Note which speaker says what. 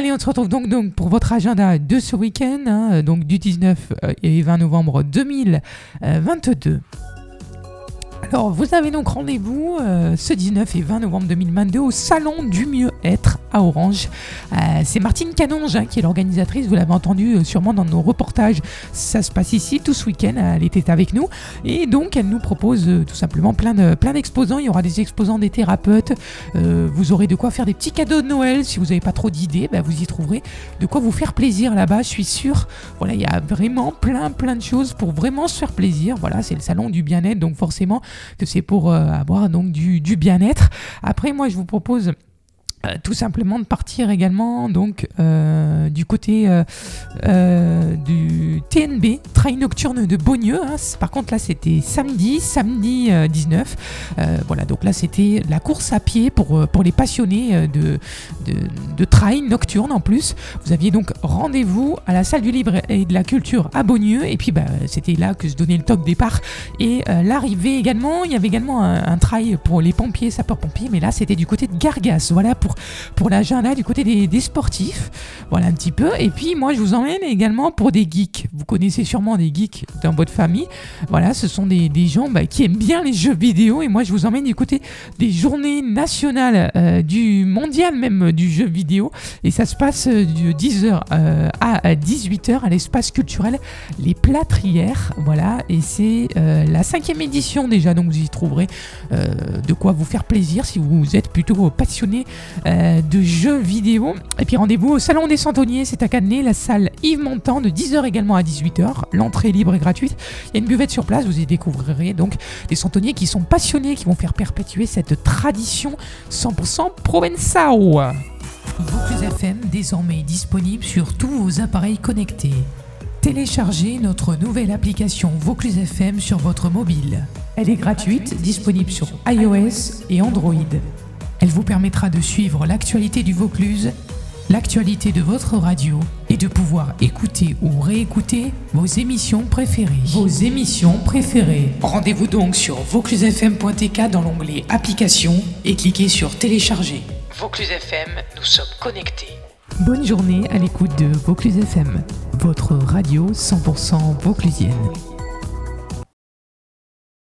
Speaker 1: Allez, on se retrouve donc, donc pour votre agenda de ce week-end, hein, donc du 19 euh, et 20 novembre 2022. Alors, vous avez donc rendez-vous euh, ce 19 et 20 novembre 2022 au Salon du Mieux-être à Orange. Euh, c'est Martine Canonge hein, qui est l'organisatrice, vous l'avez entendu euh, sûrement dans nos reportages. Ça se passe ici tout ce week-end, elle était avec nous. Et donc, elle nous propose tout simplement plein, plein d'exposants. Il y aura des exposants des thérapeutes. vous aurez de quoi faire des petits cadeaux de Noël. Si vous n'avez pas trop d'idées, bah, vous y trouverez de quoi vous faire plaisir là-bas, je suis sûr. Voilà, il y a vraiment plein, plein de choses pour vraiment se faire plaisir. Voilà, c'est le salon du bien-être, donc forcément que c'est pour euh, avoir du bien-être. Après, moi, je vous propose euh, tout simplement de partir également donc euh, du côté euh, du TNB Train Nocturne de Beaunieu. Hein. Par contre là c'était samedi, samedi 19. voilà donc là c'était la course à pied pour, pour les passionnés de, de, de, nocturne en plus. Vous aviez donc rendez-vous à la salle du livre et de la culture à Beaunieu et puis bah, c'était là que je donnais le top départ et l'arrivée également. Il y avait également un, un trail pour les pompiers, sapeurs-pompiers, mais là c'était du côté de Gargas. Voilà pour pour, l'agenda du côté des, sportifs. Voilà un petit peu. Et puis moi, je vous emmène également pour des geeks. Vous connaissez sûrement des geeks dans votre famille. Voilà, ce sont des, gens bah, qui aiment bien les jeux vidéo. Et moi, je vous emmène du côté des journées nationales euh, du mondial même du jeu vidéo. Et ça se passe euh, de 10h euh, à 18h à l'espace culturel Les Plâtrières. Voilà, et c'est la cinquième édition déjà. Donc vous y trouverez de quoi vous faire plaisir si vous êtes plutôt passionné euh, de jeux vidéo. Et puis rendez-vous au Salon des Centonniers, c'est à Cadenet, la salle Yves Montand de 10h également à 18h. L'entrée libre et gratuite. Il y a une buvette sur place, vous y découvrirez donc des centonniers qui sont passionnés, qui vont faire perpétuer cette tradition 100% Provençao. Vaucluse FM désormais disponible sur tous vos appareils connectés. Téléchargez notre nouvelle application Vaucluse FM sur votre mobile. Elle est gratuite, disponible sur iOS et Android. Elle vous permettra de suivre l'actualité du Vaucluse, l'actualité de votre radio et de pouvoir écouter ou réécouter vos émissions préférées. Vos émissions préférées. Rendez-vous donc sur vauclusefm.tk dans l'onglet Applications et cliquez sur Télécharger. Vaucluse FM, nous sommes connectés. Bonne journée à l'écoute de Vaucluse FM, votre radio 100% vauclusienne.